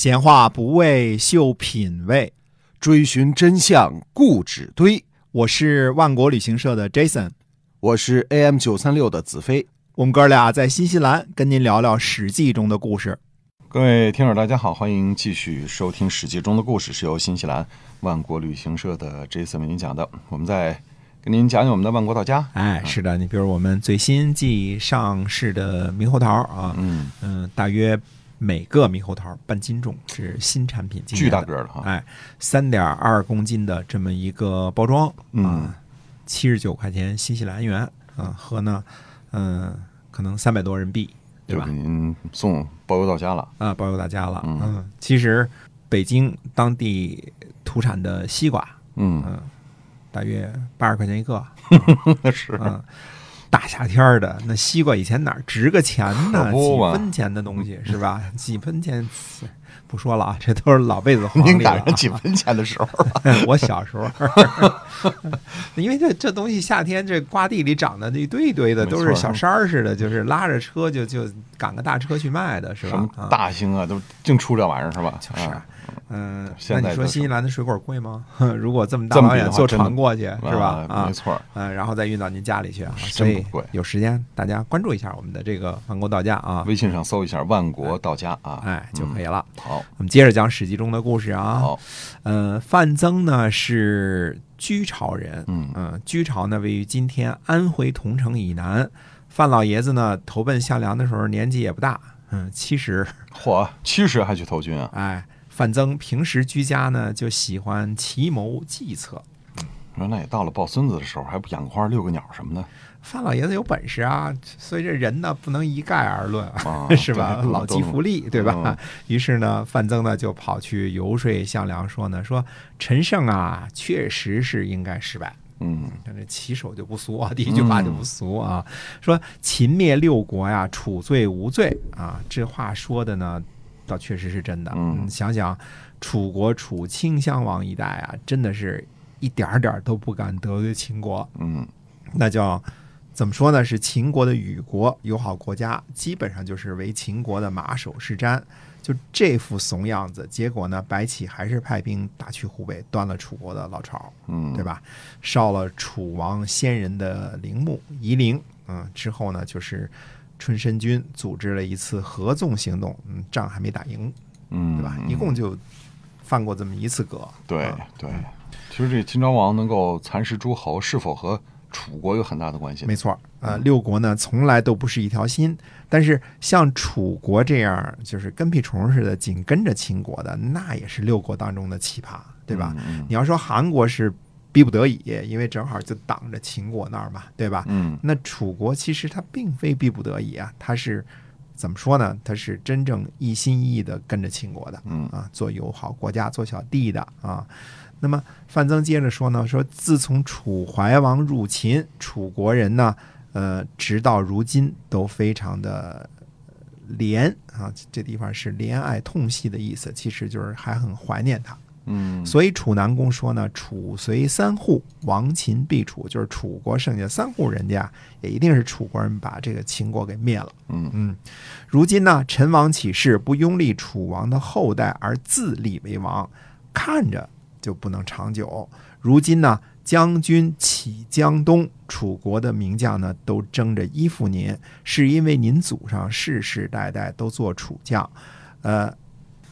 闲话不为秀品味，追寻真相固执堆。我是万国旅行社的 Jason，我是 AM 九三六的子飞。我们哥俩在新西兰跟您聊聊《史记》中的故事。各位听友，大家好，欢迎继续收听《史记》中的故事，是由新西兰万国旅行社的 Jason 为您讲的。我们在跟您讲讲我们的万国到家。哎，是的，你比如我们最新季上市的猕猴桃啊，嗯嗯，大约每个猕猴桃半斤重，是新产品，巨大个儿的哈。哎，三点二公斤的这么一个包装，嗯啊，七十九块钱新西兰元，啊，和呢，嗯、可能三百多人民币，对吧？您送包邮到家了。啊，包邮到家了。嗯嗯，其实北京当地土产的西瓜，嗯，嗯，大约八十块钱一个，是嗯。大夏天的，那西瓜以前哪值个钱呢？几分钱的东西是吧？几分钱，不说了啊，这都是老辈子黄历。您赶上几分钱的时候了。我小时候，因为这这东西夏天这瓜地里长的一堆一堆的，都是小山儿似的，就是拉着车就就赶个大车去卖的，是吧什么大兴啊，都净出这玩意儿是吧？就是啊，嗯，那你说新西兰的水果贵吗？如果这么大老远坐船过去，是吧？啊没，错。嗯，然后再运到您家里去啊，所以有时间大家关注一下我们的这个万国到家啊，微信上搜一下“万国到家”啊，哎就可以了。好，我们接着讲《史记》中的故事啊。好，呃，范增呢是居巢人，嗯嗯，居巢呢位于今天安徽桐城以南。范老爷子呢投奔项梁的时候年纪也不大，嗯，七十。嚯，七十还去投军啊？哎，范增平时居家呢就喜欢奇谋计策。说那也到了抱孙子的时候，还不养个花、遛个鸟什么的范老爷子有本事啊，所以这人呢不能一概而论啊是吧？老骥伏枥，对吧嗯？于是呢，范增呢就跑去游说项梁，说呢，说陈胜啊，确实是应该失败。嗯看这起手就不俗啊，第一句话就不俗啊，说秦灭六国呀，楚罪无罪啊，这话说的呢，倒确实是真的。嗯想想楚国楚顷襄王一代啊，真的是一点儿点儿都不敢得罪秦国，嗯那叫怎么说呢？是秦国的与国友好国家，基本上就是为秦国的马首是瞻。就这副怂样子，结果呢，白起还是派兵打去湖北，端了楚国的老巢。嗯，对？吧？烧了楚王先人的陵墓夷陵，嗯，之后呢，就是春申君组织了一次合纵行动，嗯，仗还没打赢，嗯，对吧？嗯一共就犯过这么一次戈，对啊对。其实这秦昭王能够蚕食诸侯，是否和楚国有很大的关系？没错，呃，六国呢从来都不是一条心，但是像楚国这样就是跟屁虫似的紧跟着秦国的，那也是六国当中的奇葩，对吧？嗯你要说韩国是逼不得已，因为正好就挡着秦国那儿嘛，对吧？嗯那楚国其实他并非逼不得已啊，他是怎么说呢？他是真正一心一意的跟着秦国的嗯啊，做友好国家、做小弟的啊。那么范增接着说呢，说自从楚怀王入秦，楚国人呢，呃，直到如今都非常的怜啊，这地方是怜爱痛惜的意思，其实就是还很怀念他。嗯，所以楚南公说呢，楚随三户，亡秦必楚，就是楚国剩下三户人家，也一定是楚国人把这个秦国给灭了。嗯嗯，如今呢，陈王起事，不拥立楚王的后代，而自立为王，看着就不能长久。如今呢，将军起江东，楚国的名将呢都争着依附您，是因为您祖上世世代代都做楚将，呃，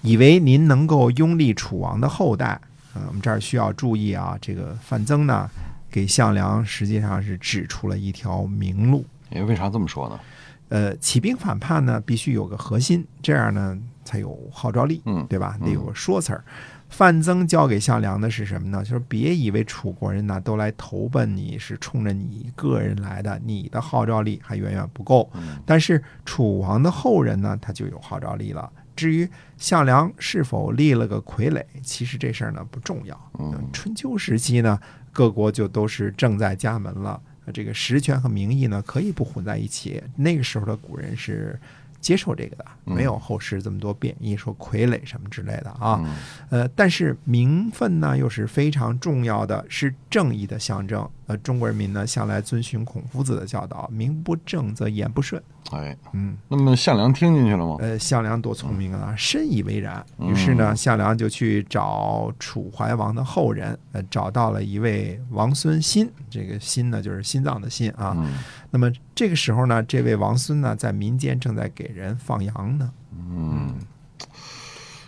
以为您能够拥立楚王的后代。呃，我们这儿需要注意啊，这个范增呢，给项梁实际上是指出了一条明路。因为为啥这么说呢？呃，起兵反叛呢，必须有个核心，这样呢才有号召力，嗯对吧？得有个说辞儿。范增交给项梁的是什么呢？就是别以为楚国人呢都来投奔你是冲着你个人来的，你的号召力还远远不够。嗯但是楚王的后人呢，他就有号召力了。至于项梁是否立了个傀儡，其实这事儿呢不重要。嗯春秋时期呢，各国就都是正在家门了，这个实权和名义呢可以不混在一起。那个时候的古人是接受这个的，嗯没有后世这么多贬义，说傀儡什么之类的啊。嗯呃，但是名分呢又是非常重要的，是正义的象征。呃，中国人民呢向来遵循孔夫子的教导，名不正则言不顺。哎，嗯，那么项梁听进去了吗？呃，项梁多聪明啊，深以为然。于是呢，项梁就去找楚怀王的后人，呃，找到了一位王孙欣。这个欣呢，就是心脏的心啊。嗯那么这个时候呢，这位王孙呢，在民间正在给人放羊呢。嗯，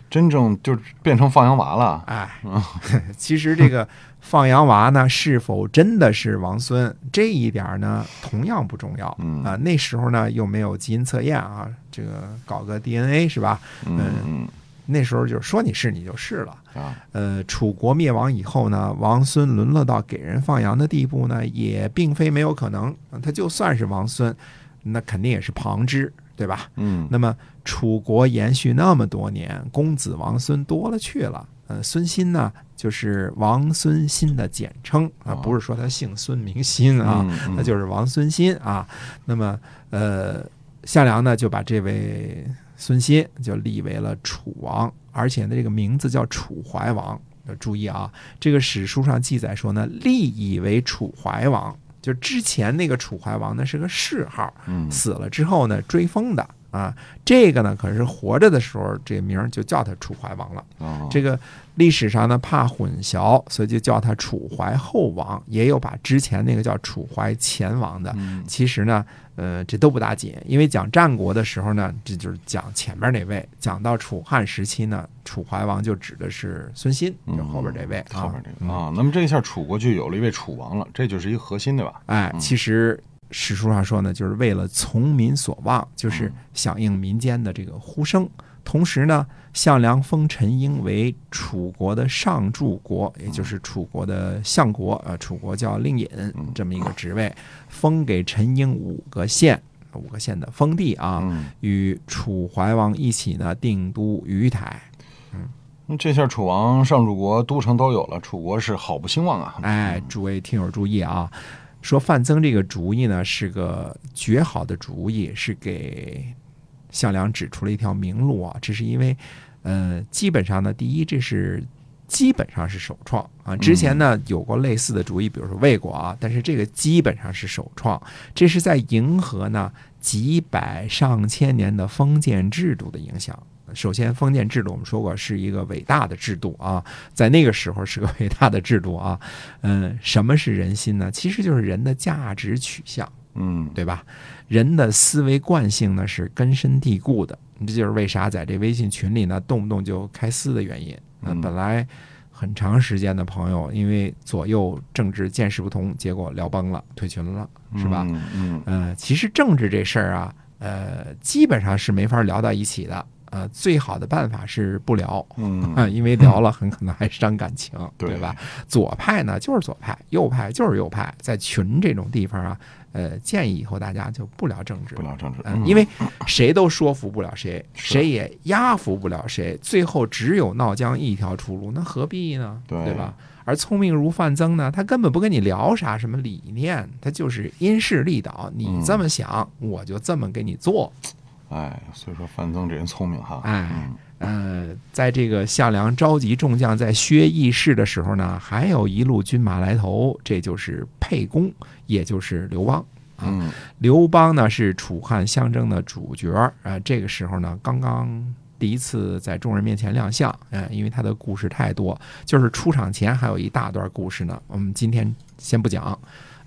真正就变成放羊娃了。哎，其实这个放羊娃呢，是否真的是王孙，这一点呢，同样不重要。嗯啊，那时候呢，又没有基因测验啊，这个搞个 DNA 是吧？嗯嗯那时候就是说你是你就是了。啊，呃，楚国灭亡以后呢，王孙沦落到给人放羊的地步呢，也并非没有可能。他就算是王孙，那肯定也是旁支，对吧？嗯那么楚国延续那么多年，公子王孙多了去了。呃，孙欣呢，就是王孙欣的简称啊，哦不是说他姓孙名欣啊，嗯嗯那就是王孙欣啊。那么，呃，项梁呢就把这位孙欣就立为了楚王，而且呢，这个名字叫楚怀王。要注意啊，这个史书上记载说呢，立以为楚怀王，就之前那个楚怀王呢是个谥号，嗯死了之后呢追封的啊。这个呢可是活着的时候这个名儿就叫他楚怀王了。哦这个历史上呢怕混淆，所以就叫他楚怀后王，也有把之前那个叫楚怀前王的。嗯其实呢，呃，这都不打紧，因为讲战国的时候呢，这就是讲前面那位；讲到楚汉时期呢，楚怀王就指的是孙欣，就后边这位啊。后边这嗯个啊，那么这一下楚国就有了一位楚王了，这就是一个核心对吧？哎，其实史书上说呢，就是为了从民所望，就是响应民间的这个呼声。同时呢，项梁封陈婴为楚国的上柱国，也就是楚国的相国，呃，楚国叫令尹这么一个职位，封给陈婴五个县，五个县的封地啊，嗯，与楚怀王一起呢定都于台。那这下楚王上柱国都城都有了，楚国是好不兴旺啊。哎，诸位听友注意啊，说范增这个主意呢是个绝好的主意，是给项梁指出了一条明路啊。这是因为，呃，基本上呢，第一，这是基本上是首创啊。之前呢有过类似的主意，比如说魏国啊，但是这个基本上是首创，这是在迎合呢几百上千年的封建制度的影响。首先，封建制度我们说过是一个伟大的制度啊，在那个时候是个 伟大的制度啊。嗯，什么是人心呢？其实就是人的价值取向，嗯对吧？人的思维惯性呢是根深蒂固的，这就是为啥在这微信群里呢动不动就开撕的原因。那嗯本来很长时间的朋友，因为左右政治见识不同，结果聊崩了，退群了，是吧？嗯嗯呃，其实政治这事儿啊，呃，基本上是没法聊到一起的。呃，最好的办法是不聊，嗯啊，因为聊了很可能还伤感情，对对吧？左派呢就是左派，右派就是右派，在群这种地方啊，呃，建议以后大家就不聊政治不，聊政治，嗯，因为为谁都说服不了谁，谁也压服不了谁，最后只有闹僵一条出路，那何必呢？对吧？而聪明如范增呢，他根本不跟你聊啥什么理念，他就是因势利导，你嗯这么想，我就这么给你做。哎，所以说范增这人聪明哈。哎嗯呃，在这个项梁召集众将在薛议事的时候呢，还有一路军马来投，这就是沛公，也就是刘邦。啊，嗯刘邦呢是楚汉相争的主角啊，呃，这个时候呢刚刚第一次在众人面前亮相，呃，因为他的故事太多，就是出场前还有一大段故事呢，我们今天先不讲。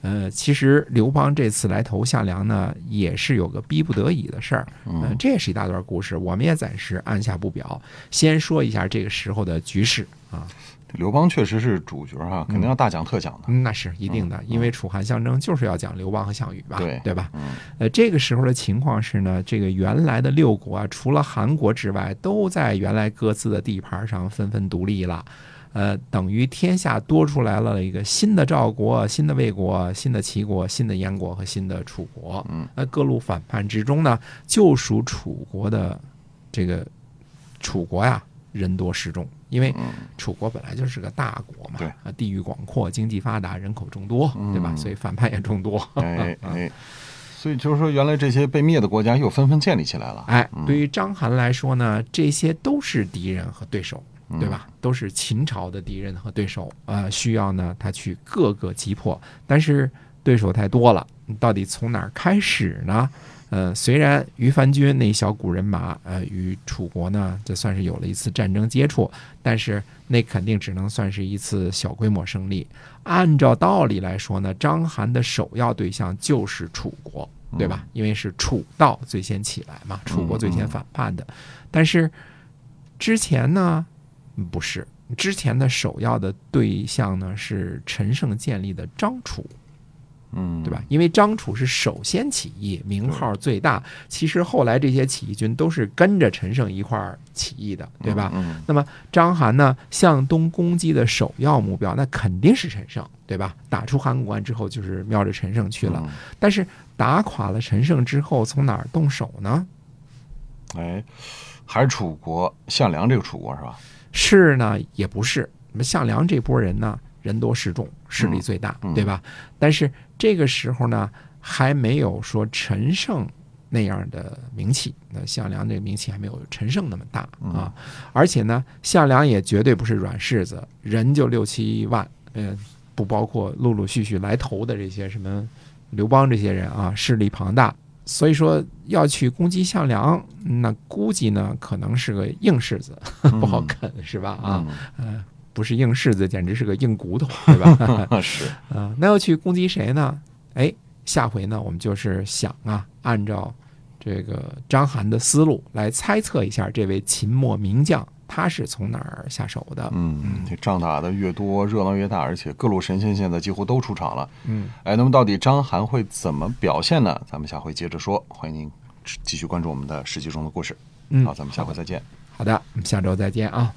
呃，其实刘邦这次来投夏梁呢，也是有个逼不得已的事儿，嗯、嗯这也是一大段故事，我们也暂时按下不表，先说一下这个时候的局势啊。刘邦确实是主角哈，肯定要大讲特讲的。嗯那是一定的，因为楚汉相争就是要讲刘邦和项羽吧，对对吧？嗯呃，这个时候的情况是呢，这个原来的六国啊，除了韩国之外，都在原来各自的地盘上纷纷独立了。呃，等于天下多出来了一个新的赵国、新的魏国、新的齐国、新的燕国和新的楚国。嗯，那各路反叛之中呢，就属楚国的这个楚国呀，人多势众，因为嗯楚国本来就是个大国嘛，对啊，地域广阔，经济发达，人口众多，对吧？嗯所以反叛也众多。哎哎，所以就是说，原来这些被灭的国家又纷纷建立起来了。哎，对于章邯来说呢，这些都是敌人和对手，嗯对吧？都是秦朝的敌人和对手，呃，需要呢他去各个击破，但是对手太多了，你到底从哪儿开始呢？呃，虽然于凡军那一小股人马，呃，与楚国呢，这算是有了一次战争接触，但是那肯定只能算是一次小规模胜利。按照道理来说呢，章邯的首要对象就是楚国，对吧？因为是楚道最先起来嘛，楚国最先反叛的。但是之前呢，嗯不是，之前的首要的对象呢是陈胜建立的张楚，嗯，对吧？？因为张楚是首先起义，名号最大。其实后来这些起义军都是跟着陈胜一块儿起义的，对吧？嗯，那么章邯呢，向东攻击的首要目标，那肯定是陈胜，对吧？打出函谷关之后，就是瞄着陈胜去了。嗯但是打垮了陈胜之后，从哪儿动手呢？哎，还是楚国项梁这个楚国是吧？是呢，也不是。那么项梁这波人呢，人多势众，势力最大，嗯对吧？但是这个时候呢，还没有说陈胜那样的名气。那项梁这个名气还没有陈胜那么大啊。而且呢，项梁也绝对不是软柿子，人就六七万，呃，不包括陆陆续续来投的这些什么刘邦这些人啊，势力庞大。所以说要去攻击项梁，那估计呢可能是个硬柿子，不好啃是吧？啊，嗯不是硬柿子，简直是个硬骨头，对吧？嗯是，啊，那要去攻击谁呢？哎，下回呢，我们就是想啊，按照这个章邯的思路来猜测一下这位秦末名将他是从哪儿下手的。嗯，这仗打的越多，热闹越大，而且各路神仙现在几乎都出场了。嗯，哎，那么到底张邯会怎么表现呢？咱们下回接着说。欢迎您继续关注我们的《史记》中的故事。嗯好，咱们下回再见。好的，我们下周再见啊。